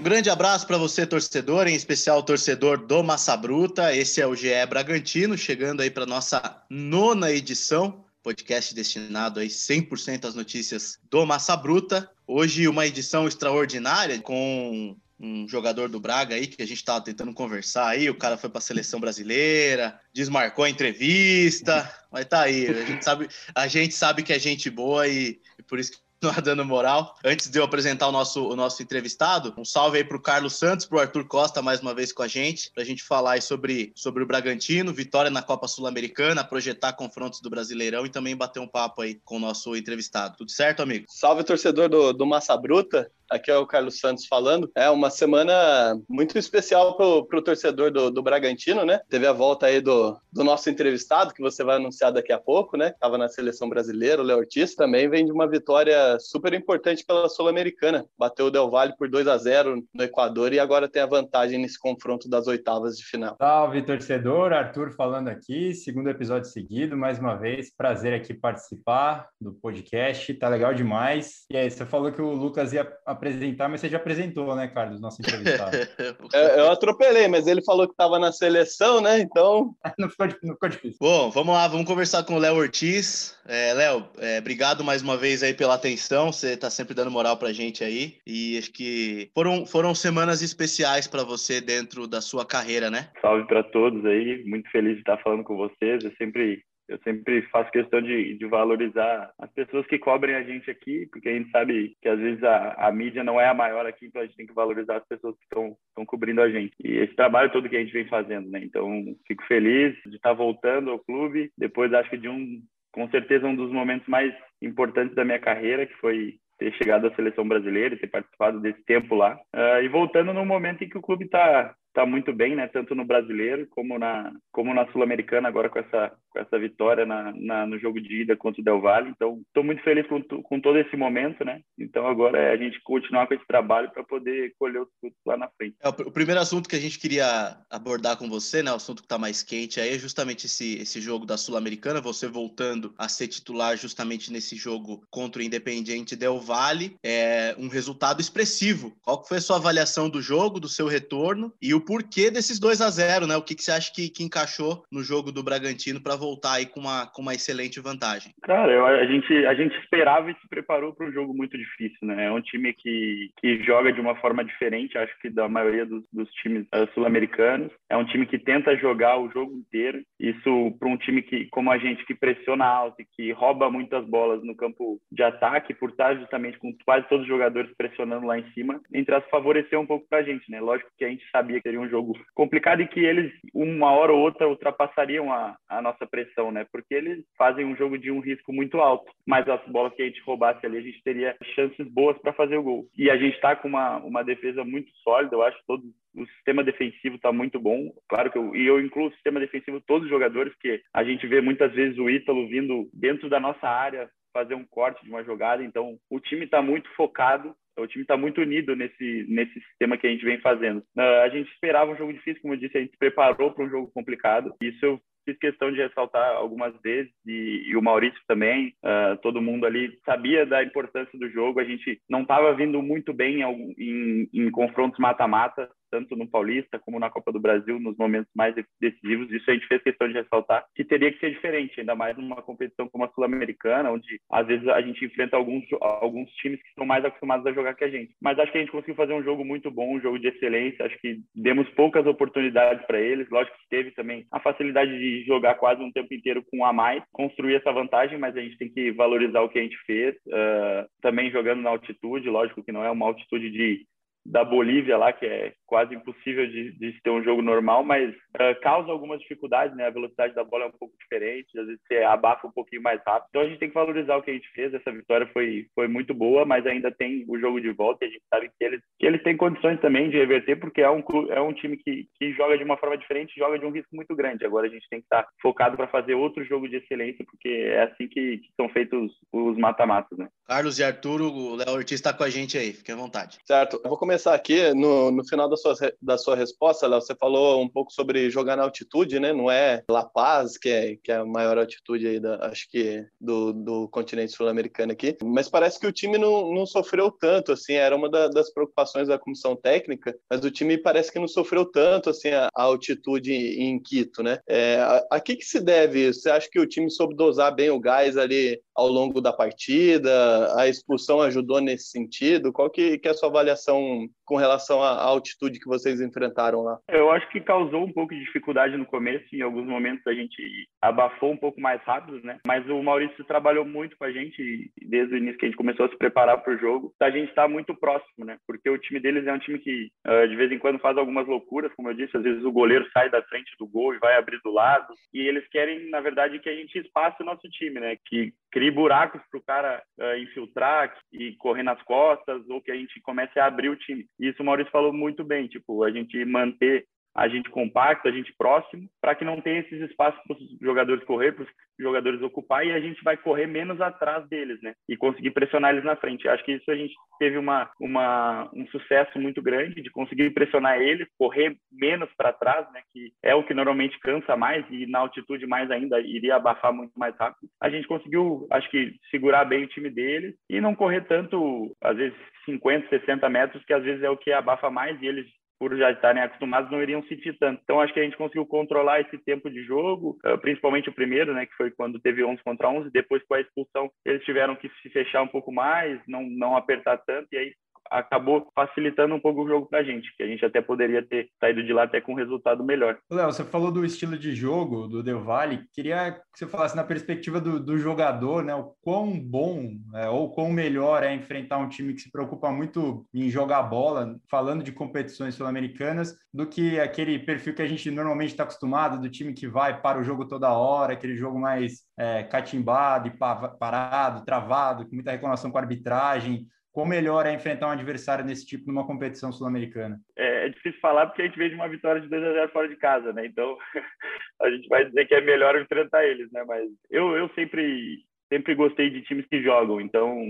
Um grande abraço para você, torcedor, em especial torcedor do Massa Bruta. Esse é o GE Bragantino, chegando aí para nossa nona edição, podcast destinado aí 100% às notícias do Massa Bruta. Hoje uma edição extraordinária com um jogador do Braga aí que a gente estava tentando conversar aí, o cara foi para a seleção brasileira, desmarcou a entrevista, mas tá aí, a gente sabe, a gente sabe que é gente boa e, e por isso que continuar dando moral. Antes de eu apresentar o nosso, o nosso entrevistado, um salve aí para o Carlos Santos, para o Arthur Costa mais uma vez com a gente, para a gente falar aí sobre, sobre o Bragantino, vitória na Copa Sul-Americana, projetar confrontos do Brasileirão e também bater um papo aí com o nosso entrevistado. Tudo certo, amigo? Salve, torcedor do, do Massa Bruta. Aqui é o Carlos Santos falando. É uma semana muito especial para o torcedor do, do Bragantino, né? Teve a volta aí do, do nosso entrevistado, que você vai anunciar daqui a pouco, né? Estava na seleção brasileira, o Léo Ortiz. Também vem de uma vitória super importante pela Sul-Americana. Bateu o Del Valle por 2 a 0 no Equador e agora tem a vantagem nesse confronto das oitavas de final. Salve, torcedor. Arthur falando aqui, segundo episódio seguido. Mais uma vez, prazer aqui participar do podcast. Tá legal demais. E aí, você falou que o Lucas ia apresentar, mas você já apresentou, né, Carlos, nosso entrevistado? eu, eu atropelei, mas ele falou que estava na seleção, né? Então. não, ficou, não ficou difícil. Bom, vamos lá, vamos conversar com o Léo Ortiz. É, Léo, é, obrigado mais uma vez aí pela atenção. Você está sempre dando moral pra gente aí. E acho que foram, foram semanas especiais para você dentro da sua carreira, né? Salve para todos aí. Muito feliz de estar falando com vocês. Eu sempre eu sempre faço questão de, de, valorizar as pessoas que cobrem a gente aqui, porque a gente sabe que às vezes a, a mídia não é a maior aqui, então a gente tem que valorizar as pessoas que estão cobrindo a gente. E esse trabalho todo que a gente vem fazendo, né? Então, fico feliz de estar voltando ao clube, depois acho que de um, com certeza, um dos momentos mais importantes da minha carreira, que foi ter chegado à seleção brasileira ter participado desse tempo lá. Uh, e voltando no momento em que o clube está tá muito bem, né? Tanto no brasileiro como na como na sul-americana agora com essa com essa vitória na, na, no jogo de ida contra o Del Valle. Então, estou muito feliz com, com todo esse momento, né? Então, agora é a gente continuar com esse trabalho para poder colher os frutos lá na frente. É, o primeiro assunto que a gente queria abordar com você, né? O assunto que está mais quente aí é justamente esse, esse jogo da Sul-Americana, você voltando a ser titular justamente nesse jogo contra o Independiente Del Valle. É um resultado expressivo. Qual foi a sua avaliação do jogo, do seu retorno e o porquê desses 2 a 0 né? O que, que você acha que, que encaixou no jogo do Bragantino para voltar aí com uma, com uma excelente vantagem? Cara, eu, a, gente, a gente esperava e se preparou para um jogo muito difícil, né? É um time que, que joga de uma forma diferente, acho que da maioria dos, dos times uh, sul-americanos. É um time que tenta jogar o jogo inteiro. Isso para um time que, como a gente, que pressiona alto e que rouba muitas bolas no campo de ataque, por estar justamente com quase todos os jogadores pressionando lá em cima, entre as favoreceu um pouco para a gente, né? Lógico que a gente sabia que seria um jogo complicado e que eles, uma hora ou outra, ultrapassariam a, a nossa pressão, né? Porque eles fazem um jogo de um risco muito alto. Mas as bolas que a gente roubasse ali, a gente teria chances boas para fazer o gol. E a gente está com uma, uma defesa muito sólida, eu acho todo o sistema defensivo está muito bom. Claro que eu, e eu incluo o sistema defensivo todos os jogadores, porque a gente vê muitas vezes o Ítalo vindo dentro da nossa área fazer um corte de uma jogada. Então, o time está muito focado o time está muito unido nesse, nesse sistema que a gente vem fazendo. Uh, a gente esperava um jogo difícil, como eu disse, a gente se preparou para um jogo complicado. Isso eu fiz questão de ressaltar algumas vezes e, e o Maurício também, uh, todo mundo ali sabia da importância do jogo. A gente não estava vindo muito bem em, em, em confrontos mata-mata, tanto no Paulista como na Copa do Brasil, nos momentos mais decisivos. Isso a gente fez questão de ressaltar que teria que ser diferente, ainda mais numa competição como a Sul-Americana, onde às vezes a gente enfrenta alguns, alguns times que estão mais acostumados a jogar que a gente. Mas acho que a gente conseguiu fazer um jogo muito bom, um jogo de excelência. Acho que demos poucas oportunidades para eles. Lógico que teve também a facilidade de jogar quase um tempo inteiro com um a mais, construir essa vantagem, mas a gente tem que valorizar o que a gente fez. Uh, também jogando na altitude, lógico que não é uma altitude de da Bolívia lá, que é quase impossível de, de ter um jogo normal, mas uh, causa algumas dificuldades, né? A velocidade da bola é um pouco diferente, às vezes você abafa um pouquinho mais rápido. Então a gente tem que valorizar o que a gente fez. Essa vitória foi, foi muito boa, mas ainda tem o jogo de volta e a gente sabe que eles, que eles têm condições também de reverter, porque é um, é um time que, que joga de uma forma diferente, joga de um risco muito grande. Agora a gente tem que estar focado para fazer outro jogo de excelência, porque é assim que, que são feitos os mata-matas, né? Carlos e Arturo, o Léo Ortiz está com a gente aí, fique à vontade. Certo. Eu vou começar aqui, no, no final da sua, da sua resposta, Léo, você falou um pouco sobre jogar na altitude, né? Não é La Paz, que é, que é a maior altitude aí, da, acho que, do, do continente sul-americano aqui, mas parece que o time não, não sofreu tanto, assim, era uma da, das preocupações da comissão técnica, mas o time parece que não sofreu tanto, assim, a, a altitude em Quito, né? É, a, a que que se deve isso? Você acha que o time soube dosar bem o gás ali ao longo da partida? A expulsão ajudou nesse sentido? Qual que, que é a sua avaliação com relação à altitude que vocês enfrentaram lá? Eu acho que causou um pouco de dificuldade no começo. Em alguns momentos a gente abafou um pouco mais rápido, né? Mas o Maurício trabalhou muito com a gente desde o início que a gente começou a se preparar para o jogo. A gente está muito próximo, né? Porque o time deles é um time que uh, de vez em quando faz algumas loucuras, como eu disse. Às vezes o goleiro sai da frente do gol e vai abrir do lado. E eles querem, na verdade, que a gente espace o nosso time, né? Que crie buracos para o cara uh, infiltrar e correr nas costas, ou que a gente comece a abrir o time. Isso o Maurício falou muito bem, tipo, a gente manter a gente compacto, a gente próximo, para que não tenha esses espaços para os jogadores correr, para os jogadores ocupar, e a gente vai correr menos atrás deles, né? E conseguir pressionar eles na frente. Acho que isso a gente teve uma, uma, um sucesso muito grande de conseguir pressionar eles, correr menos para trás, né? Que é o que normalmente cansa mais e na altitude mais ainda iria abafar muito mais rápido. A gente conseguiu, acho que, segurar bem o time deles e não correr tanto, às vezes 50, 60 metros, que às vezes é o que abafa mais e eles por já estarem acostumados, não iriam sentir tanto. Então, acho que a gente conseguiu controlar esse tempo de jogo, eh, principalmente o primeiro, né, que foi quando teve 11 contra 11. Depois, com a expulsão, eles tiveram que se fechar um pouco mais, não, não apertar tanto, e aí acabou facilitando um pouco o jogo para a gente, que a gente até poderia ter saído de lá até com um resultado melhor. Léo, você falou do estilo de jogo do Del Valle, queria que você falasse na perspectiva do, do jogador, né, o quão bom é, ou quão melhor é enfrentar um time que se preocupa muito em jogar bola, falando de competições sul-americanas, do que aquele perfil que a gente normalmente está acostumado, do time que vai para o jogo toda hora, aquele jogo mais é, catimbado e parado, travado, com muita reclamação com a arbitragem, Quão melhor é enfrentar um adversário nesse tipo numa competição sul-americana? É, é, difícil falar porque a gente veio de uma vitória de 2 a 0 fora de casa, né? Então a gente vai dizer que é melhor enfrentar eles, né? Mas eu, eu sempre sempre gostei de times que jogam, então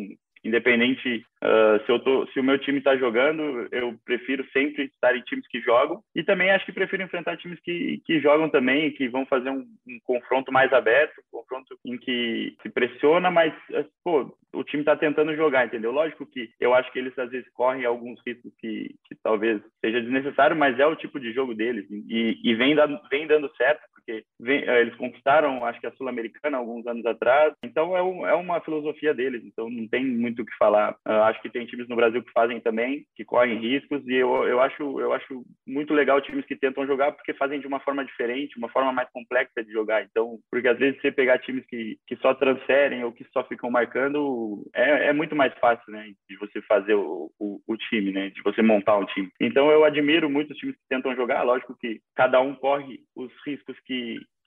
independente uh, se, eu tô, se o meu time está jogando, eu prefiro sempre estar em times que jogam. E também acho que prefiro enfrentar times que, que jogam também, que vão fazer um, um confronto mais aberto, um confronto em que se pressiona, mas eh, pô, o time está tentando jogar, entendeu? Lógico que eu acho que eles às vezes correm alguns riscos que, que talvez seja desnecessário, mas é o tipo de jogo deles e, e vem, vem dando certo, porque vem, eh, eles conquistaram, acho que a Sul-Americana alguns anos atrás, então é, um, é uma filosofia deles, então não tem muito o que falar. Uh, acho que tem times no Brasil que fazem também, que correm riscos e eu, eu, acho, eu acho muito legal times que tentam jogar porque fazem de uma forma diferente, uma forma mais complexa de jogar. Então, porque às vezes você pegar times que, que só transferem ou que só ficam marcando, é, é muito mais fácil, né, de você fazer o, o, o, time, né, de você montar um time. Então eu admiro muito os times que tentam jogar, lógico que cada um corre os riscos que,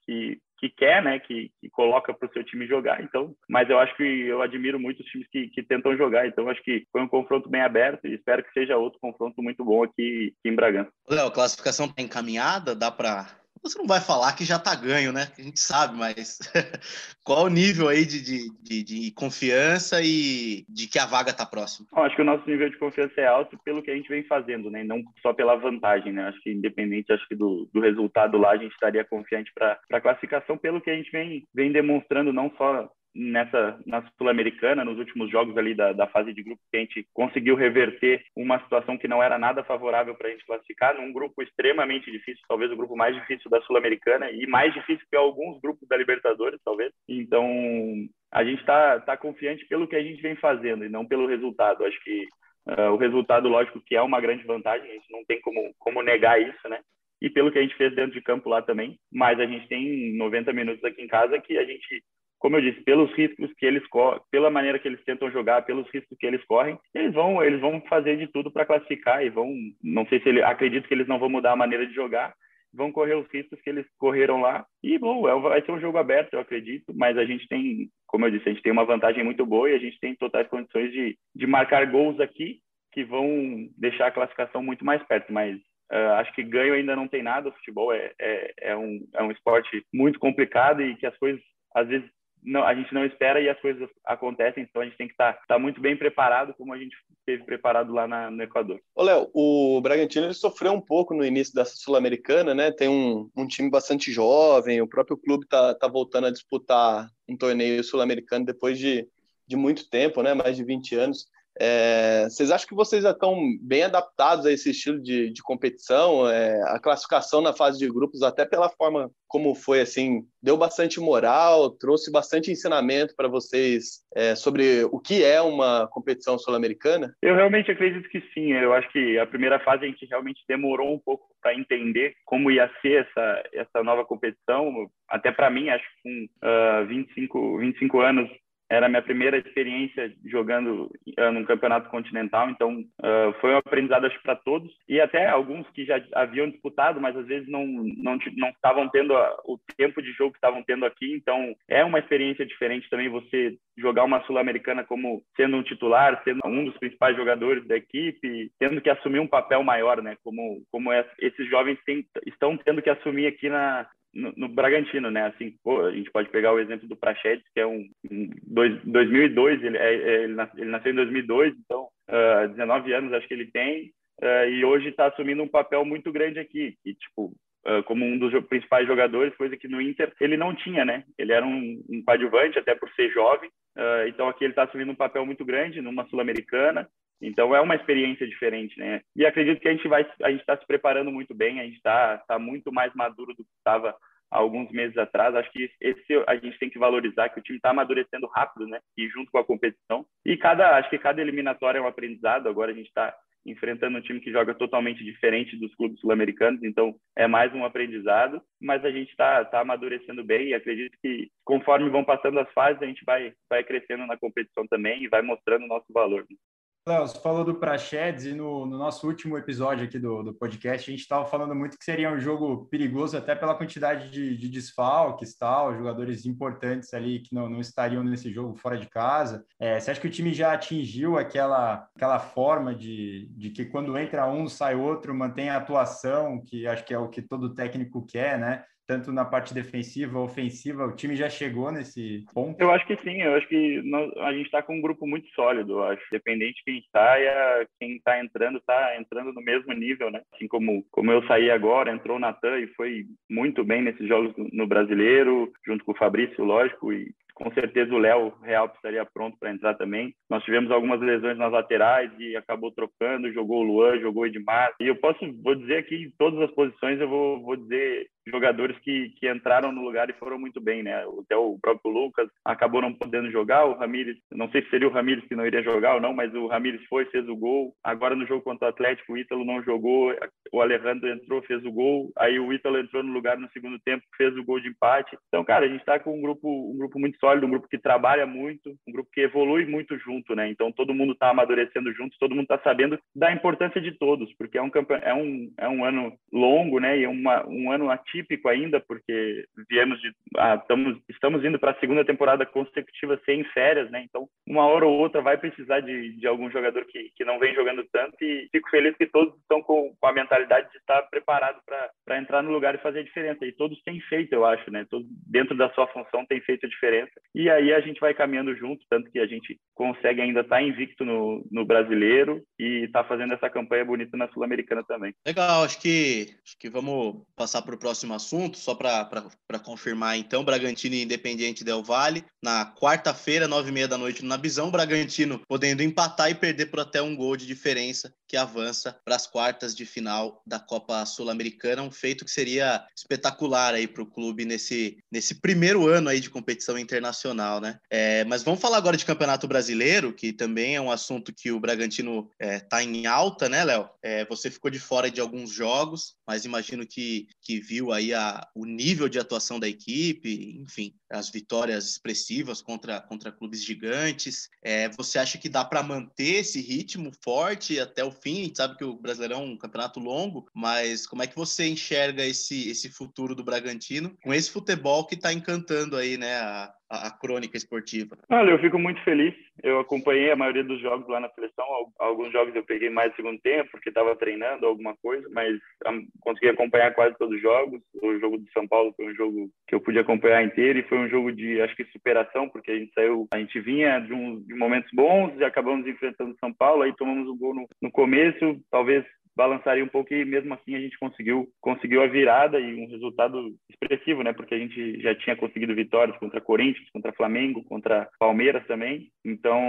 que, que quer, né, que, que coloca para o seu time jogar. Então, mas eu acho que eu admiro muito os times que, que tentam jogar. Então, acho que foi um confronto bem aberto e espero que seja outro confronto muito bom aqui, aqui em Bragança. Léo, classificação está encaminhada, dá para você não vai falar que já está ganho, né? A gente sabe, mas qual o nível aí de, de, de, de, confiança e de que a vaga está próxima? Bom, acho que o nosso nível de confiança é alto pelo que a gente vem fazendo, né? Não só pela vantagem, né? Acho que independente acho que do, do resultado lá, a gente estaria confiante para a classificação pelo que a gente vem, vem demonstrando, não só nessa na sul-americana nos últimos jogos ali da, da fase de grupo que a gente conseguiu reverter uma situação que não era nada favorável para a gente classificar num grupo extremamente difícil talvez o grupo mais difícil da sul-americana e mais difícil que alguns grupos da Libertadores talvez. Então a gente está tá confiante pelo que a gente vem fazendo e não pelo resultado. Acho que uh, o resultado lógico que é uma grande vantagem a gente não tem como como negar isso né? E pelo que a gente fez dentro de campo lá também, mas a gente tem 90 minutos aqui em casa que a gente como eu disse, pelos riscos que eles correm, pela maneira que eles tentam jogar, pelos riscos que eles correm, eles vão, eles vão fazer de tudo para classificar e vão, não sei se ele, acredito que eles não vão mudar a maneira de jogar, vão correr os riscos que eles correram lá e bom, é, vai ser um jogo aberto, eu acredito, mas a gente tem, como eu disse, a gente tem uma vantagem muito boa e a gente tem totais condições de, de marcar gols aqui que vão deixar a classificação muito mais perto, mas Uh, acho que ganho ainda não tem nada. O futebol é, é, é, um, é um esporte muito complicado e que as coisas às vezes não, a gente não espera e as coisas acontecem, então a gente tem que estar tá, tá muito bem preparado, como a gente esteve preparado lá na, no Equador. Ô, Léo, o Bragantino ele sofreu um pouco no início dessa Sul-Americana, né? Tem um, um time bastante jovem, o próprio clube tá, tá voltando a disputar um torneio sul-americano depois de, de muito tempo, né? Mais de 20 anos. É, vocês acham que vocês já estão bem adaptados a esse estilo de, de competição? É, a classificação na fase de grupos, até pela forma como foi, assim, deu bastante moral, trouxe bastante ensinamento para vocês é, sobre o que é uma competição sul-americana? Eu realmente acredito que sim. Eu acho que a primeira fase a gente realmente demorou um pouco para entender como ia ser essa, essa nova competição. Até para mim, acho que com uh, 25, 25 anos era a minha primeira experiência jogando uh, num campeonato continental, então uh, foi um aprendizado acho para todos e até alguns que já haviam disputado, mas às vezes não não não estavam tendo a, o tempo de jogo que estavam tendo aqui, então é uma experiência diferente também você jogar uma sul-americana como sendo um titular, sendo um dos principais jogadores da equipe, tendo que assumir um papel maior, né? Como como é, esses jovens têm, estão tendo que assumir aqui na no, no, Bragantino, né? Assim, pô, a gente pode pegar o exemplo do Prachedes, que é um, um dois, 2002, ele, é, é ele, nasceu, ele, nasceu em 2002, então uh, ah, 19 anos acho que ele tem, uh, e hoje está assumindo um papel muito grande aqui, e tipo uh, como um dos principais jogadores, coisa que no Inter ele não tinha, né? Ele era um, um coadjuvante até por ser jovem, então aqui ele está assumindo um papel muito grande numa sul-americana, então é uma experiência diferente, né? E acredito que a gente vai, a gente está se preparando muito bem, a gente está tá muito mais maduro do que estava alguns meses atrás. Acho que esse a gente tem que valorizar que o time está amadurecendo rápido, né? E junto com a competição. E cada, acho que cada eliminatória é um aprendizado. Agora a gente está enfrentando um time que joga totalmente diferente dos clubes sul-americanos, então é mais um aprendizado, mas a gente está tá amadurecendo bem e acredito que conforme vão passando as fases, a gente vai, vai crescendo na competição também e vai mostrando o nosso valor. Léo, você falou do Prachedes e no, no, nosso último episódio aqui do, do podcast, a gente estava falando muito que seria um jogo perigoso até pela quantidade de, de desfalques, tal, jogadores importantes ali que não, não estariam nesse jogo fora de casa. É, você acha que o time já atingiu aquela, aquela forma de, de que quando entra um, sai outro, mantém a atuação, que acho que é o que todo técnico quer, né? Tanto na parte defensiva, ofensiva, o time já chegou nesse ponto? Eu acho que sim, eu acho que nós, a gente está com um grupo muito sólido, eu acho. Dependente de quem saia, quem está entrando, está entrando no mesmo nível, né? Assim como, como eu saí agora, entrou o Natan e foi muito bem nesses jogos no brasileiro, junto com o Fabrício, lógico, e com certeza o Léo Real estaria pronto para entrar também. Nós tivemos algumas lesões nas laterais e acabou trocando, jogou o Luan, jogou o Edmar. E eu posso, vou dizer aqui, em todas as posições, eu vou, vou dizer jogadores que, que entraram no lugar e foram muito bem, né? Até o próprio Lucas acabou não podendo jogar, o Ramires, não sei se seria o Ramires que não iria jogar ou não, mas o Ramires foi, fez o gol. Agora no jogo contra o Atlético, o Ítalo não jogou, o Alejandro entrou, fez o gol. Aí o Ítalo entrou no lugar no segundo tempo, fez o gol de empate. Então, cara, a gente está com um grupo, um grupo muito sólido, um grupo que trabalha muito, um grupo que evolui muito junto, né? Então todo mundo está amadurecendo junto, todo mundo está sabendo da importância de todos, porque é um é um é um ano longo, né? E uma, um ano atípico ainda, porque viemos de ah, estamos estamos indo para a segunda temporada consecutiva sem férias, né? Então uma hora ou outra vai precisar de, de algum jogador que, que não vem jogando tanto e fico feliz que todos estão com, a mentalidade de estar preparado para entrar no lugar e fazer a diferença. E todos têm feito, eu acho, né? Todos dentro da sua função têm feito a diferença. E aí a gente vai caminhando junto, tanto que a gente consegue ainda estar tá invicto no, no brasileiro e está fazendo essa campanha bonita na Sul-Americana também. Legal, acho que, acho que vamos passar para o próximo assunto, só para confirmar então, Bragantino e Independiente Del Vale, na quarta-feira, nove e meia da noite, na Visão, Bragantino podendo empatar e perder por até um gol de diferença, que avança para as quartas de final da Copa Sul-Americana, um feito que seria espetacular aí para o clube nesse, nesse primeiro ano aí de competição internacional, né? É, mas vamos falar agora de Campeonato Brasileiro, que também é um assunto que o Bragantino está é, em alta, né, Léo? É, você ficou de fora de alguns jogos, mas imagino que, que viu aí a, o nível de atuação da equipe, enfim, as vitórias expressivas contra, contra clubes gigantes. É, você acha que dá para manter esse ritmo forte até o fim, a gente sabe que o Brasileirão é um campeonato longo, mas como é que você enxerga esse, esse futuro do Bragantino com esse futebol que está encantando aí, né, a, a, crônica esportiva? Olha, eu fico muito feliz. Eu acompanhei a maioria dos jogos lá na seleção. Alguns jogos eu peguei mais segundo tempo, porque estava treinando alguma coisa, mas consegui acompanhar quase todos os jogos. O jogo de São Paulo foi um jogo que eu pude acompanhar inteiro e foi um jogo de, acho que, superação, porque a gente saiu, a gente vinha de, um, de momentos bons e acabamos enfrentando São Paulo, aí tomamos um gol no, no começo, talvez balançaria um pouco e mesmo assim a gente conseguiu conseguiu a virada e um resultado expressivo, né? Porque a gente já tinha conseguido vitórias contra Corinthians, contra Flamengo, contra Palmeiras também. Então,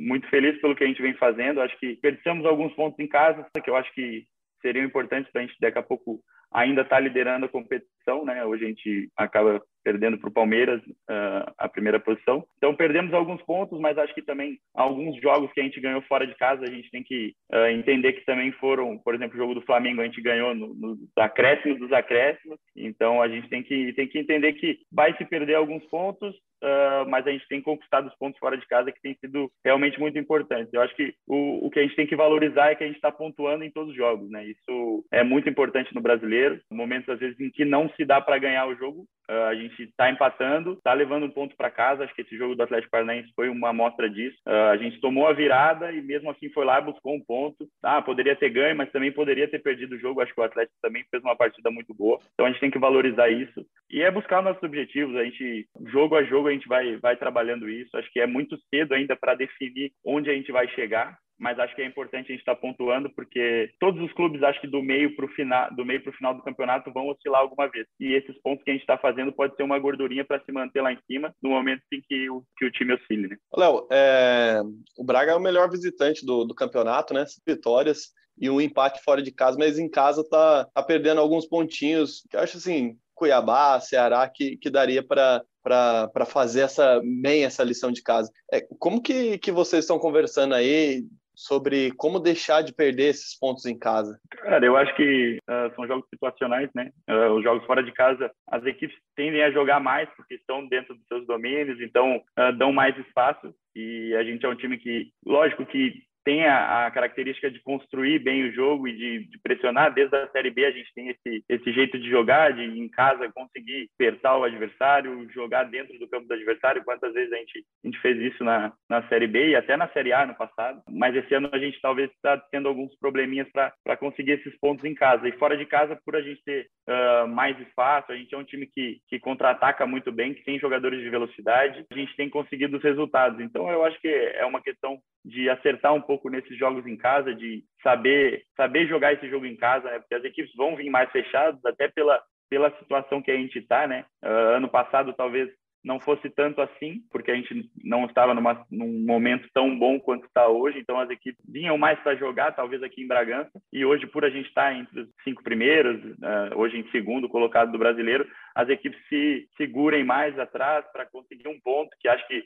muito feliz pelo que a gente vem fazendo. Acho que perdemos alguns pontos em casa, que eu acho que seriam importantes para a gente daqui a pouco ainda estar tá liderando a competição, né? Hoje a gente acaba perdendo para o Palmeiras uh, a primeira posição. Então perdemos alguns pontos, mas acho que também alguns jogos que a gente ganhou fora de casa a gente tem que uh, entender que também foram, por exemplo, o jogo do Flamengo a gente ganhou nos no acréscimos dos acréscimos. Então a gente tem que tem que entender que vai se perder alguns pontos, uh, mas a gente tem conquistado os pontos fora de casa que tem sido realmente muito importantes. Eu acho que o, o que a gente tem que valorizar é que a gente está pontuando em todos os jogos, né? Isso é muito importante no brasileiro. Momentos às vezes em que não se dá para ganhar o jogo, a gente está empatando, está levando um ponto para casa. Acho que esse jogo do Atlético Paranaense foi uma amostra disso. Uh, a gente tomou a virada e mesmo assim foi lá e buscou um ponto. Ah, poderia ter ganho, mas também poderia ter perdido o jogo. Acho que o Atlético também fez uma partida muito boa. Então a gente tem que valorizar isso e é buscar nossos objetivos. A gente jogo a jogo a gente vai vai trabalhando isso. Acho que é muito cedo ainda para definir onde a gente vai chegar mas acho que é importante a gente estar tá pontuando porque todos os clubes acho que do meio para o final do meio para o final do campeonato vão oscilar alguma vez e esses pontos que a gente está fazendo pode ser uma gordurinha para se manter lá em cima no momento em que o, que o time oscile. Né? Léo, é... o Braga é o melhor visitante do, do campeonato, né? Vitórias e um empate fora de casa, mas em casa tá, tá perdendo alguns pontinhos. Eu acho assim, Cuiabá, Ceará, que, que daria para para fazer essa bem essa lição de casa. É, como que, que vocês estão conversando aí sobre como deixar de perder esses pontos em casa? Cara, eu acho que uh, são jogos situacionais, né? Uh, os jogos fora de casa, as equipes tendem a jogar mais porque estão dentro dos seus domínios, então uh, dão mais espaço. E a gente é um time que, lógico que tem a, a, característica de construir bem o jogo e de, de, pressionar. Desde a Série B a gente tem esse, esse jeito de jogar, de em casa conseguir apertar o adversário, jogar dentro do campo do adversário. Quantas vezes a gente, a gente fez isso na, na Série B e até na Série A no passado. Mas esse ano a gente talvez está tendo alguns probleminhas para conseguir esses pontos em casa. E fora de casa, por a gente ter uh, mais espaço, a gente é um time que, que contra-ataca muito bem, que tem jogadores de velocidade, a gente tem conseguido os resultados. Então eu acho que é uma questão de acertar um pouco nesses jogos em casa, de saber saber jogar esse jogo em casa, né? porque as equipes vão vir mais fechadas, até pela, pela situação que a gente está, né? Uh, ano passado talvez não fosse tanto assim, porque a gente não estava numa, num momento tão bom quanto está hoje, então as equipes vinham mais para jogar, talvez aqui em Bragança, e hoje, por a gente estar tá entre os cinco primeiros, uh, hoje em segundo colocado do brasileiro, as equipes se segurem mais atrás para conseguir um ponto, que acho que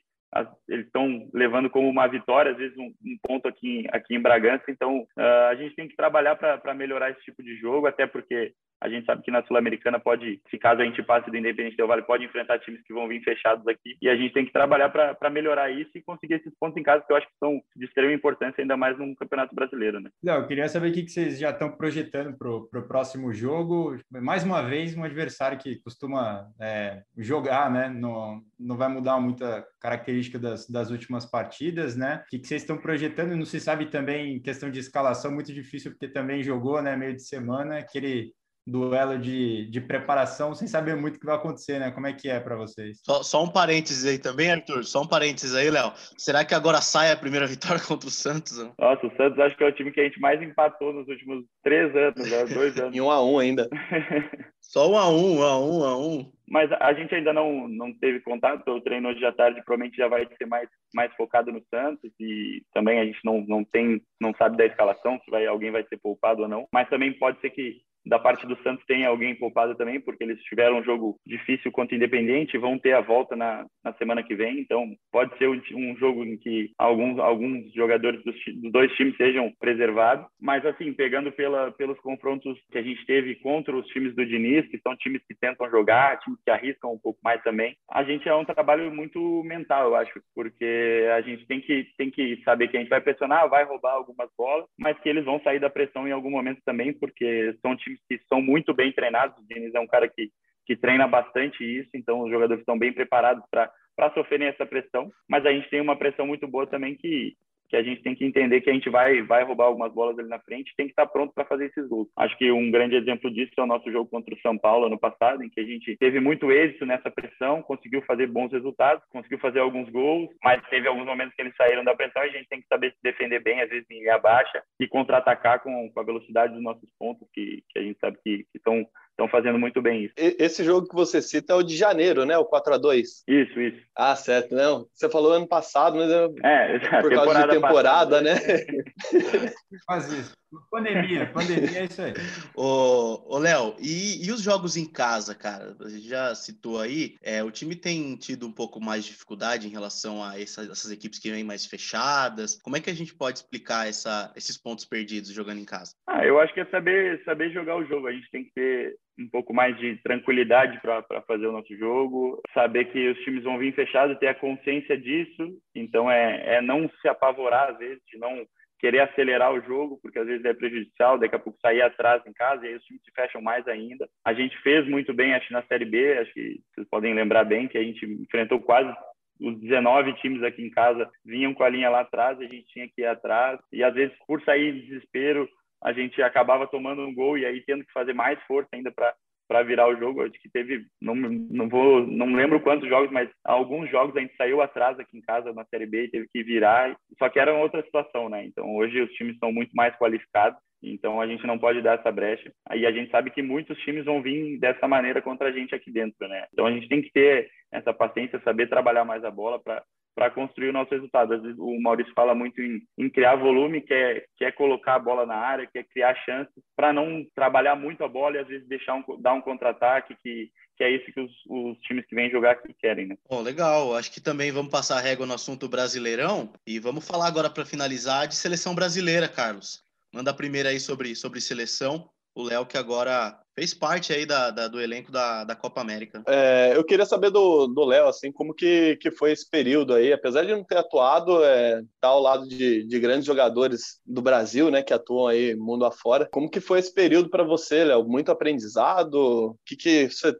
eles estão levando como uma vitória, às vezes um, um ponto aqui, aqui em Bragança. Então, uh, a gente tem que trabalhar para melhorar esse tipo de jogo, até porque a gente sabe que na Sul-Americana pode, se caso a gente passe do Independente Del Vale, pode enfrentar times que vão vir fechados aqui. E a gente tem que trabalhar para melhorar isso e conseguir esses pontos em casa, que eu acho que são de extrema importância, ainda mais num campeonato brasileiro. Né? Não, eu queria saber o que vocês já estão projetando para o próximo jogo. Mais uma vez, um adversário que costuma é, jogar, né? Não, não vai mudar muita característica das, das últimas partidas, né? O que vocês estão projetando? Não se sabe também questão de escalação, muito difícil, porque também jogou, né? Meio de semana, aquele duelo de, de preparação sem saber muito o que vai acontecer, né? Como é que é para vocês? Só, só, um parênteses aí também, Arthur. Só um parênteses aí, Léo. Será que agora sai a primeira vitória contra o Santos? Nossa, o Santos acho que é o time que a gente mais empatou nos últimos três anos, né? dois anos. e um a um ainda. só um a um, um a um, um a um. Mas a gente ainda não, não teve contato, o treino hoje à tarde provavelmente já vai ser mais, mais focado no Santos e também a gente não, não tem, não sabe da escalação, se vai, alguém vai ser poupado ou não, mas também pode ser que da parte do Santos tem alguém poupado também, porque eles tiveram um jogo difícil contra o Independente, vão ter a volta na, na semana que vem, então pode ser um, um jogo em que alguns, alguns jogadores dos, dos, dois times sejam preservados, mas assim, pegando pela, pelos confrontos que a gente teve contra os times do Diniz, que são times que tentam jogar, times que arriscam um pouco mais também, a gente é um trabalho muito mental, eu acho, porque a gente tem que, tem que saber que a gente vai pressionar, vai roubar algumas bolas, mas que eles vão sair da pressão em algum momento também, porque são times times que são muito bem treinados. O Diniz é um cara que, que treina bastante isso, então os jogadores estão bem preparados para sofrerem essa pressão, mas a gente tem uma pressão muito boa também que que a gente tem que entender que a gente vai, vai roubar algumas bolas ali na frente, tem que estar pronto para fazer esses gols. Acho que um grande exemplo disso é o nosso jogo contra o São Paulo ano passado, em que a gente teve muito êxito nessa pressão, conseguiu fazer bons resultados, conseguiu fazer alguns gols, mas teve alguns momentos que eles saíram da pressão e a gente tem que saber se defender bem, às vezes em linha baixa, e contra-atacar com, com a velocidade dos nossos pontos, que, que a gente sabe que estão estão fazendo muito bem isso. Esse jogo que você cita é o de janeiro, né? O 4 a 2 Isso, isso. Ah, certo. Não, você falou ano passado, mas é, é por causa de temporada, passada. né? Faz isso. Pandemia, pandemia é isso aí. Ô, ô Léo, e, e, os jogos em casa, cara? A gente já citou aí, é, o time tem tido um pouco mais de dificuldade em relação a essas, essas equipes que vêm mais fechadas. Como é que a gente pode explicar essa, esses pontos perdidos jogando em casa? Ah, eu acho que é saber, saber jogar o jogo. A gente tem que ter um pouco mais de tranquilidade para fazer o nosso jogo, saber que os times vão vir fechados, ter a consciência disso. Então, é, é não se apavorar, às vezes, de não querer acelerar o jogo, porque às vezes é prejudicial, daqui a pouco sair atrás em casa, e aí os times se fecham mais ainda. A gente fez muito bem, acho, na Série B, acho que vocês podem lembrar bem que a gente enfrentou quase os 19 times aqui em casa vinham com a linha lá atrás, a gente tinha que ir atrás, e às vezes por sair de desespero, a gente acabava tomando um gol e aí tendo que fazer mais força ainda para para virar o jogo. Acho que teve, não, não vou, não lembro quantos jogos, mas alguns jogos a gente saiu atrás aqui em casa na Série B e teve que virar. Só que era outra situação, né? Então hoje os times são muito mais qualificados. Então a gente não pode dar essa brecha. Aí a gente sabe que muitos times vão vir dessa maneira contra a gente aqui dentro, né? Então a gente tem que ter essa paciência, saber trabalhar mais a bola para para construir o nosso resultado. Às vezes o Maurício fala muito em, em criar volume, que é, que é colocar a bola na área, que é criar chances, para não trabalhar muito a bola e às vezes deixar um, dar um contra-ataque, que, que é isso que os, os, times que vêm jogar aqui querem, né? Bom, legal. Acho que também vamos passar a régua no assunto brasileirão e vamos falar agora para finalizar de seleção brasileira, Carlos. Manda a primeira aí sobre, sobre seleção. O Léo que agora fez parte aí da, da, do elenco da, da Copa América. É, eu queria saber do Léo, assim, como que, que foi esse período aí, apesar de não ter atuado, é, tá ao lado de, de grandes jogadores do Brasil, né, que atuam aí mundo afora, como que foi esse período para você, Léo? Muito aprendizado? O que que você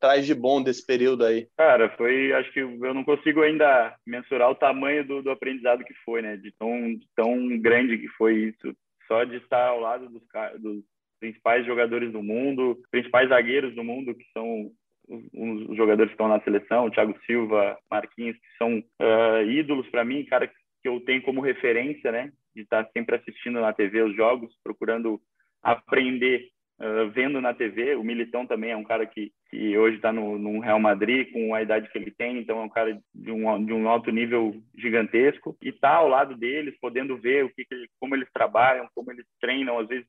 traz de bom desse período aí? Cara, foi, acho que eu não consigo ainda mensurar o tamanho do, do aprendizado que foi, né, de tão, de tão grande que foi isso só de estar ao lado dos, dos principais jogadores do mundo, principais zagueiros do mundo, que são os jogadores que estão na seleção, Thiago Silva, Marquinhos, que são uh, ídolos para mim, cara que eu tenho como referência, né, de estar sempre assistindo na TV os jogos, procurando aprender uh, vendo na TV. O Militão também é um cara que, que hoje está no, no, Real Madrid, com a idade que ele tem, então é um cara de um, de um alto nível gigantesco. E tá ao lado deles, podendo ver o que, que como eles trabalham, como eles treinam, às vezes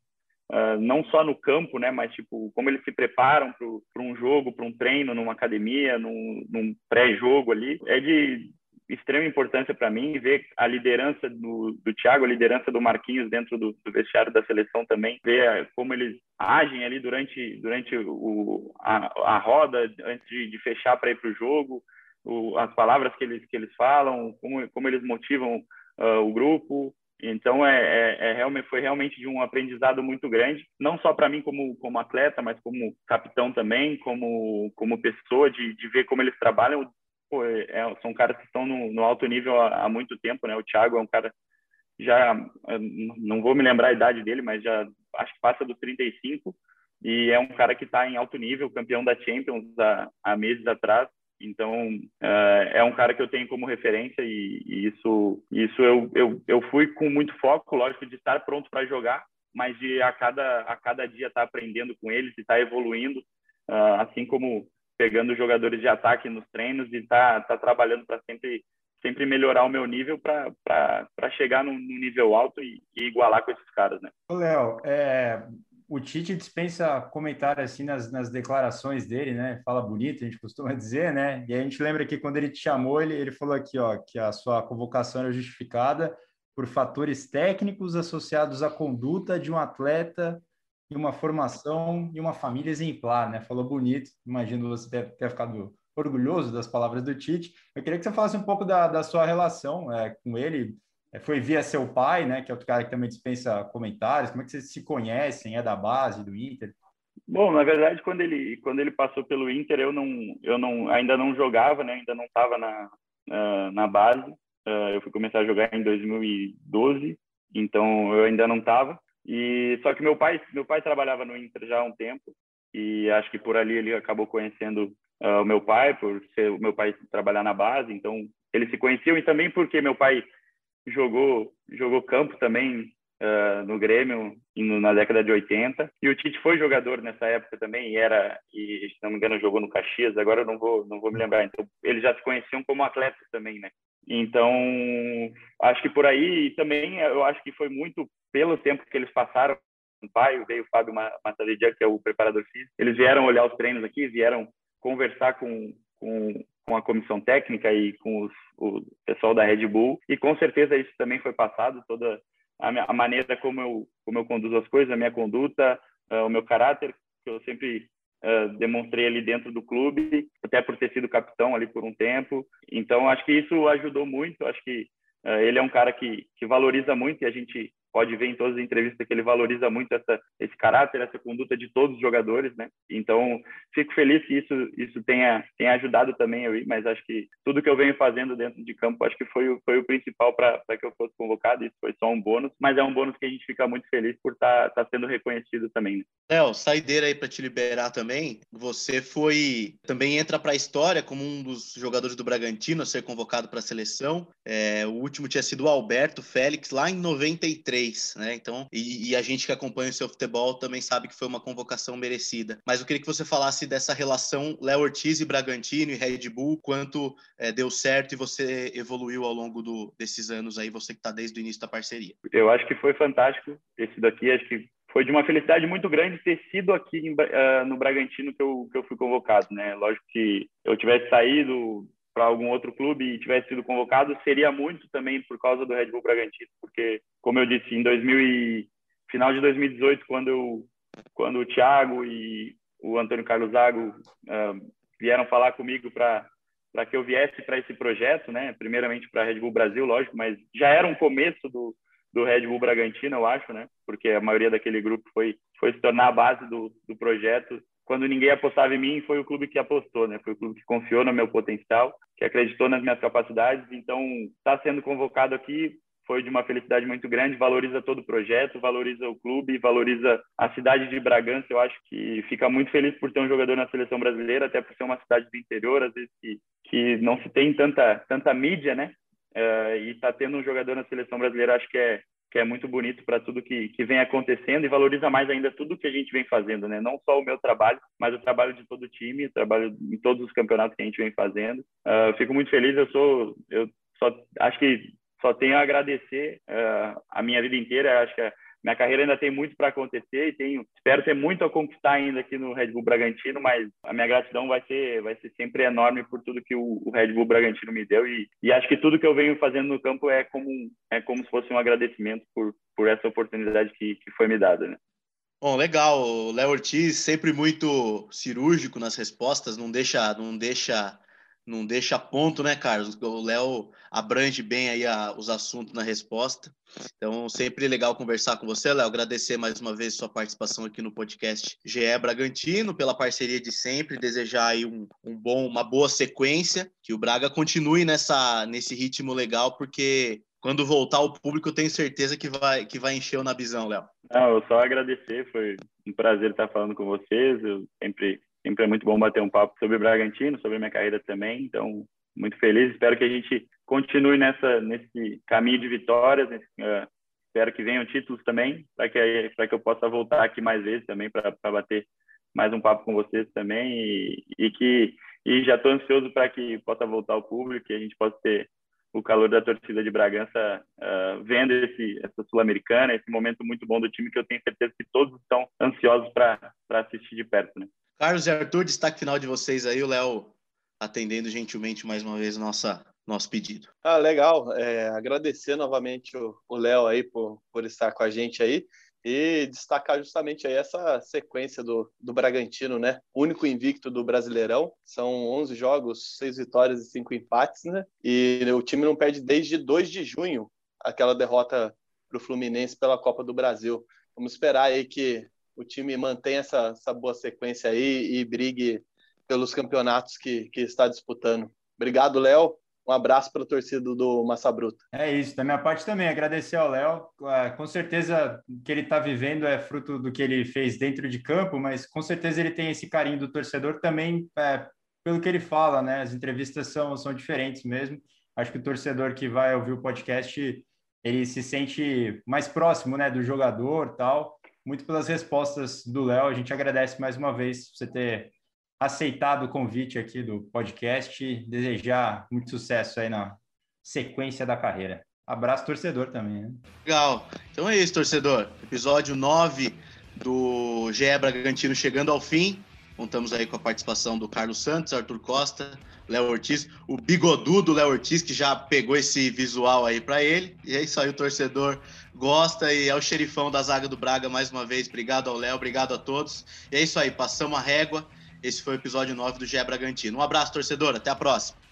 Uh, não só no campo, né, mas tipo como eles se preparam para um jogo, para um treino, numa academia, num, num pré-jogo ali, é de extrema importância para mim ver a liderança do, do Thiago, a liderança do Marquinhos dentro do, do vestiário da seleção também, ver como eles agem ali durante durante o, a, a roda antes de, de fechar para ir para o jogo, as palavras que eles que eles falam, como como eles motivam uh, o grupo, então, é, é, é, realmente, foi realmente de um aprendizado muito grande, não só para mim como, como atleta, mas como capitão também, como, como pessoa, de, de ver como eles trabalham. Pô, é, é são caras que estão no, no alto nível há, há, muito tempo, né? O Thiago é um cara, já, não vou me lembrar a idade dele, mas já acho que passa dos 35, e é um cara que está em alto nível, campeão da Champions há, há meses atrás. Então, uh, é um cara que eu tenho como referência e, e isso, isso eu, eu, eu fui com muito foco, lógico, de estar pronto para jogar, mas de a cada, a cada dia estar tá aprendendo com eles e estar tá evoluindo, uh, assim como pegando jogadores de ataque nos treinos e tá, tá trabalhando para sempre sempre melhorar o meu nível para chegar num, nível alto e, e, igualar com esses caras, né? Léo, é, o Tite dispensa comentário assim nas, nas declarações dele, né? Fala bonito, a gente costuma dizer, né? E a gente lembra que quando ele te chamou, ele, ele falou aqui, ó, que a sua convocação era justificada por fatores técnicos associados à conduta de um atleta e uma formação e uma família exemplar, né? Falou bonito, imagino você ter, ficado orgulhoso das palavras do Tite. Eu queria que você falasse um pouco da, da sua relação é, com ele, foi via seu pai, né, que é outro cara que também dispensa comentários. Como é que vocês se conhecem? É da base, do Inter? Bom, na verdade, quando ele quando ele passou pelo Inter, eu não eu não ainda não jogava, né? Ainda não estava na uh, na base. Uh, eu fui começar a jogar em 2012, então eu ainda não estava. E só que meu pai meu pai trabalhava no Inter já há um tempo e acho que por ali ele acabou conhecendo uh, o meu pai, por ser o meu pai trabalhar na base, então eles se conheciam e também porque meu pai jogou jogou campo também uh, no Grêmio no, na década de 80 e o Tite foi jogador nessa época também e era e se não me engano jogou no Caxias. Agora eu não vou não vou me lembrar. Então eles já se conheciam como atletas também né? Então acho que por aí também eu acho que foi muito pelo tempo que eles passaram. O pai veio o Fábio Massadidia que é o preparador físico eles vieram olhar os treinos aqui vieram conversar com, com com a comissão técnica e com os, o pessoal da Red Bull. E com certeza isso também foi passado toda a, minha, a maneira como eu como eu conduzo as coisas a minha conduta uh, o meu caráter que eu sempre uh, demonstrei ali dentro do clube até por ter sido capitão ali por um tempo. Então acho que isso ajudou muito. Acho que uh, ele é um cara que que valoriza muito e a gente pode ver em todas as entrevistas que ele valoriza muito essa, esse caráter, essa conduta de todos os jogadores, né? Então, fico feliz que isso, isso tenha, tenha ajudado também eu ir, mas acho que tudo que eu venho fazendo dentro de campo, acho que foi, o, foi o principal para que eu fosse convocado, isso foi só um bônus, mas é um bônus que a gente fica muito feliz por estar tá, tá sendo reconhecido também. Né? Léo, saideira aí para te liberar também, você foi, também entra para a história como um dos jogadores do Bragantino a ser convocado para a seleção, é, o último tinha sido o Alberto Félix, lá em 93, né? Então, e, e, a gente que acompanha o seu futebol também sabe que foi uma convocação merecida. Mas eu queria que você falasse dessa relação Léo Ortiz e Bragantino e Red Bull, quanto é, deu certo e você evoluiu ao longo do, desses anos aí, você que está desde o início da parceria. Eu acho que foi fantástico esse daqui, acho que foi de uma felicidade muito grande ter sido aqui em, uh, no Bragantino que eu, que eu fui convocado, né? Lógico que eu tivesse saído para algum outro clube e tivesse sido convocado, seria muito também por causa do Red Bull Bragantino, porque, como eu disse, em 2000 e, final de 2018, quando, eu, quando o Thiago e o Antônio Carlos Zago uh, vieram falar comigo para para que eu viesse para esse projeto, né? Primeiramente para a Red Bull Brasil, lógico, mas já era um começo do, do Red Bull Bragantino, eu acho, né? Porque a maioria daquele grupo foi foi se tornar a base do, do projeto quando ninguém apostava em mim, foi o clube que apostou, né? Foi o clube que confiou no meu potencial, que acreditou nas minhas capacidades. Então, estar tá sendo convocado aqui foi de uma felicidade muito grande, valoriza todo o projeto, valoriza o clube, valoriza a cidade de Bragança. Eu acho que fica muito feliz por ter um jogador na seleção brasileira, até por ser uma cidade do interior, às vezes que, que não se tem tanta, tanta mídia, né? Uh, e tá tendo um jogador na seleção brasileira, acho que é, que é muito bonito para tudo que, que vem acontecendo e valoriza mais ainda tudo que a gente vem fazendo, né? Não só o meu trabalho, mas o trabalho de todo o time, o trabalho em todos os campeonatos que a gente vem fazendo. Uh, fico muito feliz, eu sou, eu só acho que só tenho a agradecer uh, a minha vida inteira, acho que minha carreira ainda tem muito para acontecer e tenho, espero ter muito a conquistar ainda aqui no Red Bull Bragantino, mas a minha gratidão vai ser, vai ser sempre enorme por tudo que o, o Red Bull Bragantino me deu e, e, acho que tudo que eu venho fazendo no campo é como, é como se fosse um agradecimento por, por essa oportunidade que, que foi me dada, né? Bom, legal. O Léo Ortiz sempre muito cirúrgico nas respostas, não deixa, não deixa não deixa ponto, né, Carlos? O Léo abrange bem aí a, os assuntos na resposta. Então, sempre legal conversar com você, Léo. Agradecer mais uma vez sua participação aqui no podcast GE Bragantino, pela parceria de sempre, desejar aí um, um bom, uma boa sequência, que o Braga continue nessa, nesse ritmo legal, porque quando voltar o público, eu tenho certeza que vai, que vai encher o Nabizão, Léo. Não, eu só agradecer, foi um prazer estar falando com vocês. Eu sempre Sempre é muito bom bater um papo sobre o Bragantino, sobre a minha carreira também. Então, muito feliz. Espero que a gente continue nessa nesse caminho de vitórias. Nesse, uh, espero que venham títulos também, para que que eu possa voltar aqui mais vezes também para bater mais um papo com vocês também e, e que e já estou ansioso para que possa voltar ao público, que a gente possa ter o calor da torcida de Bragança uh, vendo esse, essa Sul-Americana, esse momento muito bom do time que eu tenho certeza que todos estão ansiosos para assistir de perto. Né? Carlos e Arthur, destaque final de vocês aí, o Léo atendendo gentilmente mais uma vez nossa nosso pedido. Ah, legal. É, agradecer novamente o Léo aí por, por estar com a gente aí e destacar justamente aí essa sequência do, do Bragantino, né? Único invicto do Brasileirão. São 11 jogos, 6 vitórias e 5 empates, né? E o time não perde desde 2 de junho aquela derrota para o Fluminense pela Copa do Brasil. Vamos esperar aí que o time mantenha essa, essa boa sequência aí e brigue pelos campeonatos que, que está disputando. Obrigado, Léo. Um abraço para a torcida do Massa Bruta. É isso, da minha parte também, agradecer ao Léo. É, com certeza o que ele está vivendo é fruto do que ele fez dentro de campo, mas com certeza ele tem esse carinho do torcedor também, é, pelo que ele fala, né? As entrevistas são, são diferentes mesmo. Acho que o torcedor que vai ouvir o podcast, ele se sente mais próximo, né, do jogador tal. Muito pelas respostas do Léo, a gente agradece mais uma vez você ter aceitado o convite aqui do podcast e desejar muito sucesso aí na sequência da carreira. Abraço, torcedor também. Né? Legal. Então é isso, torcedor. Episódio 9 do GE Bragantino chegando ao fim. Contamos aí com a participação do Carlos Santos, Arthur Costa, Léo Ortiz, o bigodudo Léo Ortiz, que já pegou esse visual aí para ele. E é isso aí, o torcedor gosta e é o xerifão da zaga do Braga mais uma vez. Obrigado ao Léo, obrigado a todos. E é isso aí, passamos a régua. Esse foi o episódio 9 do GE Bragantino. Um abraço, torcedor. Até a próxima.